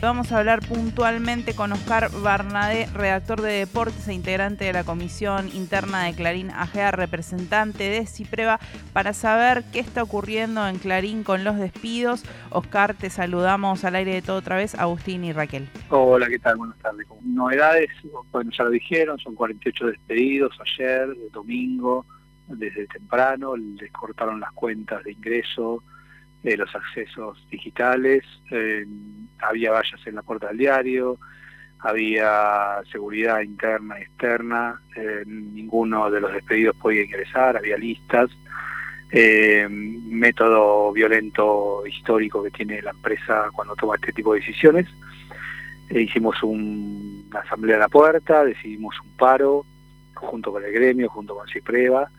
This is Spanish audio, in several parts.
Vamos a hablar puntualmente con Oscar Barnadé, redactor de deportes e integrante de la Comisión Interna de Clarín AGA, representante de Cipreva, para saber qué está ocurriendo en Clarín con los despidos. Oscar, te saludamos al aire de todo otra vez, Agustín y Raquel. Hola, ¿qué tal? Buenas tardes. Novedades, bueno, ya lo dijeron, son 48 despedidos ayer, de domingo, desde temprano, les cortaron las cuentas de ingreso, de los accesos digitales, había vallas en la puerta del diario, había seguridad interna y externa, ninguno de los despedidos podía ingresar, había listas, eh, método violento histórico que tiene la empresa cuando toma este tipo de decisiones. hicimos una asamblea a la puerta, decidimos un paro junto con el gremio, junto con Cipreva,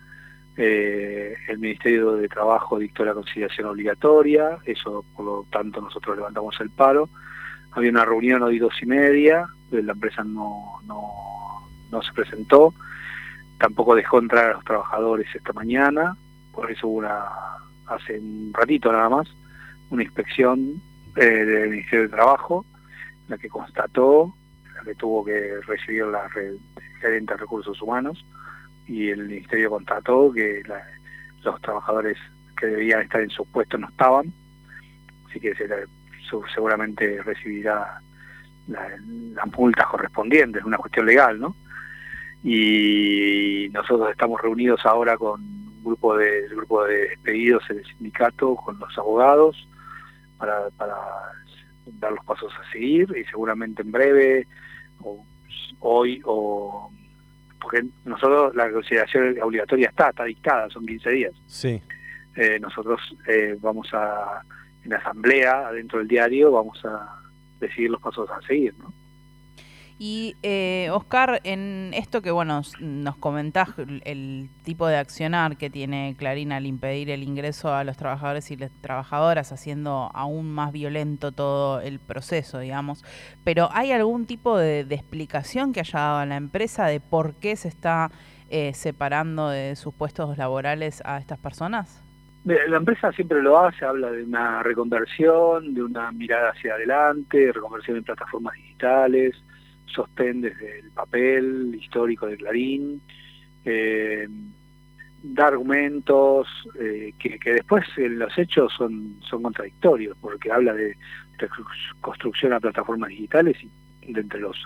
eh, el Ministerio de Trabajo dictó la conciliación obligatoria, eso por lo tanto nosotros levantamos el paro. Había una reunión hoy dos y media, la empresa no, no, se presentó, tampoco dejó entrar a los trabajadores esta mañana, por eso hubo una, hace un ratito nada más, una inspección eh, del Ministerio de Trabajo, la que constató, la que tuvo que recibir la gerente de recursos humanos, y el ministerio constató que los trabajadores que debían estar en sus puestos no estaban, así que seguramente recibirá las multas correspondientes, es una cuestión legal, ¿no? Y nosotros estamos reunidos ahora con un grupo de, grupo de despedidos en el sindicato, con los abogados, para, para dar los pasos a seguir y seguramente en breve, o hoy o porque nosotros la consideración obligatoria está, está dictada, son 15 días. Sí. Eh, nosotros eh, vamos a, en asamblea, dentro del diario, vamos a decidir los pasos a seguir, ¿no? Y eh, Oscar, en esto que bueno nos comentás el tipo de accionar que tiene Clarín al impedir el ingreso a los trabajadores y las trabajadoras, haciendo aún más violento todo el proceso, digamos. Pero ¿hay algún tipo de, explicación que haya dado a la empresa de por qué se está eh, separando de sus puestos laborales a estas personas? La empresa siempre lo hace, habla de una reconversión, de una mirada hacia adelante, reconversión en plataformas digitales, sostén desde el papel histórico de Clarín, eh, da argumentos eh, que, después en los hechos son, son contradictorios, porque habla de, construcción a plataformas digitales y de entre los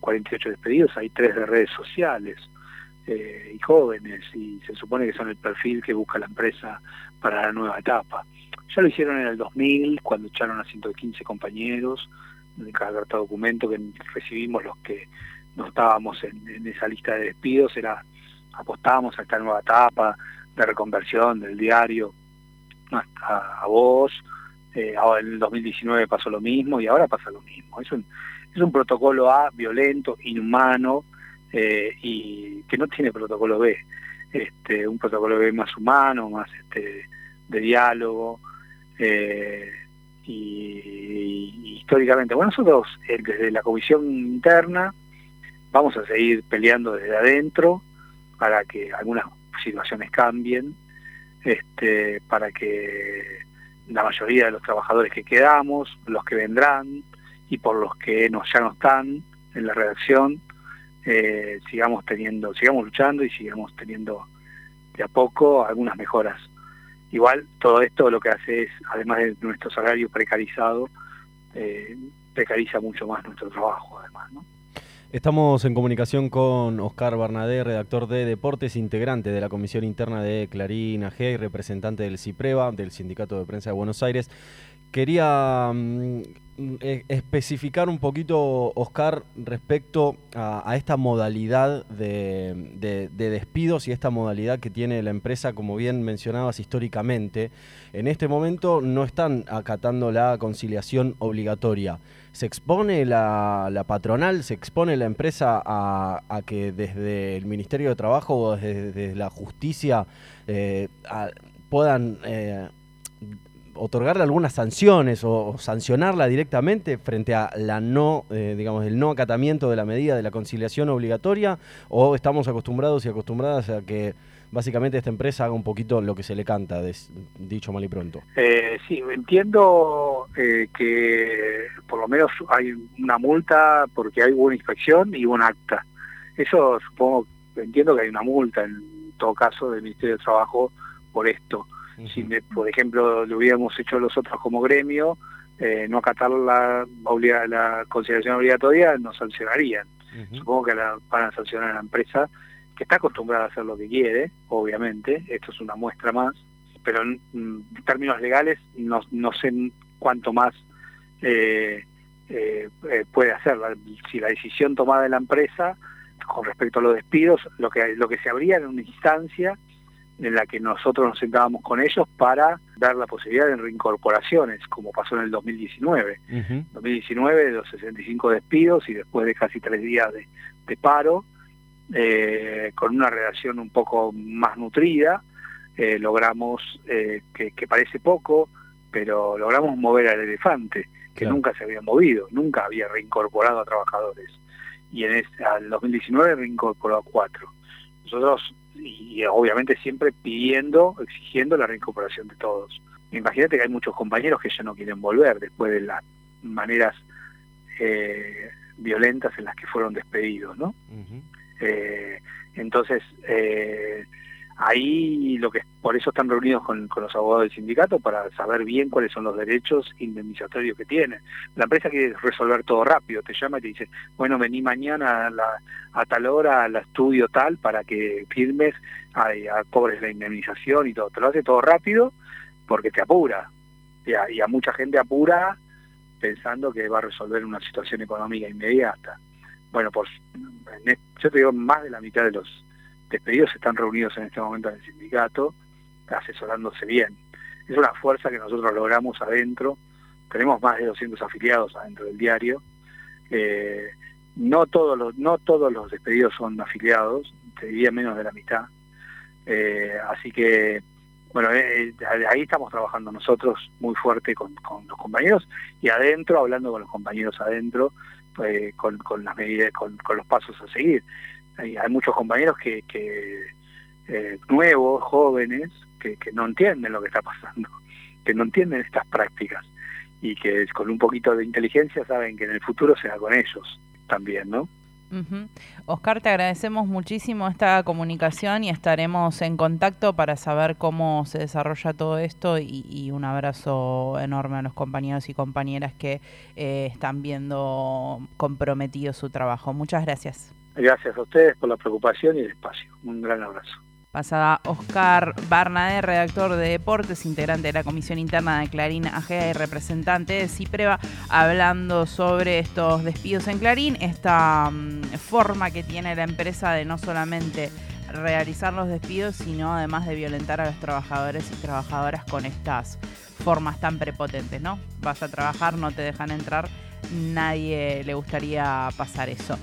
48 despedidos hay tres de redes sociales eh, y jóvenes, y se supone que son el perfil que busca la empresa para la nueva etapa. Ya lo hicieron en el 2000, cuando echaron a 115 compañeros, en cada documento que recibimos los que no estábamos en, esa lista de despidos, era apostábamos a esta nueva etapa de reconversión del diario a, a vos, eh, ahora en el 2019 pasó lo mismo y ahora pasa lo mismo. Es un, es un protocolo A violento, inhumano eh, y que no tiene protocolo B. Este, un protocolo B más humano, más este, de diálogo. Eh, y, históricamente, bueno, nosotros desde la comisión interna vamos a seguir peleando desde adentro para que algunas situaciones cambien, este, para que la mayoría de los trabajadores que quedamos, los que vendrán y por los que no, ya no están en la redacción, eh, sigamos teniendo, sigamos luchando y sigamos teniendo de a poco algunas mejoras Igual todo esto lo que hace es, además de nuestro salario precarizado, eh, precariza mucho más nuestro trabajo además, ¿no? Estamos en comunicación con Oscar Barnadé, redactor de Deportes, integrante de la Comisión Interna de Clarín AG y representante del CIPREVA, del Sindicato de Prensa de Buenos Aires. Quería mm, e, especificar un poquito, Oscar, respecto a, esta modalidad de, despidos y esta modalidad que tiene la empresa, como bien mencionabas históricamente. En este momento no están acatando la conciliación obligatoria. ¿Se expone la, patronal, se expone la empresa a, que desde el Ministerio de Trabajo o desde, la justicia eh, puedan... Eh, otorgarle algunas sanciones o, sancionarla directamente frente a la no, eh, digamos, el no acatamiento de la medida de la conciliación obligatoria o estamos acostumbrados y acostumbradas a que básicamente esta empresa haga un poquito lo que se le canta, dicho mal y pronto. Eh, sí, entiendo eh, que por lo menos hay una multa porque hay una inspección y un acta. Eso supongo, entiendo que hay una multa en todo caso del Ministerio de Trabajo por esto. Si, por ejemplo, lo hubiéramos hecho los otros como gremio, eh, no acatar la, la consideración obligatoria, nos sancionarían. Supongo que la, van a sancionar a la empresa que está acostumbrada a hacer lo que quiere, obviamente, esto es una muestra más, pero en, términos legales no, no, sé cuánto más eh, eh, puede hacer. Si la decisión tomada de la empresa con respecto a los despidos, lo que, lo que se abría en una instancia en la que nosotros nos sentábamos con ellos para dar la posibilidad de reincorporaciones, como pasó en el 2019. En 2019, los 65 despidos y después de casi tres días de, paro, eh, con una redacción un poco más nutrida, eh, logramos, eh, que, parece poco, pero logramos mover al elefante, que nunca se había movido, nunca había reincorporado a trabajadores. Y en este, al 2019 reincorporó a cuatro. Nosotros y obviamente siempre pidiendo, exigiendo la reincorporación de todos. Imagínate que hay muchos compañeros que ya no quieren volver después de las maneras eh, violentas en las que fueron despedidos, ¿no? Eh, entonces, eh, Ahí lo que por eso están reunidos con, los abogados del sindicato para saber bien cuáles son los derechos indemnizatorios que tienen. La empresa quiere resolver todo rápido, te llama y te dice, bueno, vení mañana a, la, a tal hora al estudio tal para que firmes, a, cobres la indemnización y todo. Te lo hace todo rápido porque te apura. Y a, mucha gente apura pensando que va a resolver una situación económica inmediata. Bueno, pues yo te digo, más de la mitad de los despedidos están reunidos en este momento en el sindicato, asesorándose bien. Es una fuerza que nosotros logramos adentro, tenemos más de 200 afiliados adentro del diario, eh, no, todos los, no todos los despedidos son afiliados, te diría menos de la mitad, eh, así que bueno, eh, ahí estamos trabajando nosotros muy fuerte con, los compañeros y adentro, hablando con los compañeros adentro, con, las medidas, con, los pasos a seguir hay, muchos compañeros que, eh, nuevos, jóvenes, que, no entienden lo que está pasando, que no entienden estas prácticas y que con un poquito de inteligencia saben que en el futuro será con ellos también, ¿no? Oscar, te agradecemos muchísimo esta comunicación y estaremos en contacto para saber cómo se desarrolla todo esto y, un abrazo enorme a los compañeros y compañeras que eh, están viendo comprometido su trabajo. Muchas gracias. Gracias a ustedes por la preocupación y el espacio. Un gran abrazo. Pasada Oscar Barnader, redactor de deportes, integrante de la Comisión Interna de Clarín AGEA y representante de CIPREVA, hablando sobre estos despidos en Clarín, esta mm, forma que tiene la empresa de no solamente realizar los despidos, sino además de violentar a los trabajadores y trabajadoras con estas formas tan prepotentes, ¿no? Vas a trabajar, no te dejan entrar, nadie le gustaría pasar eso.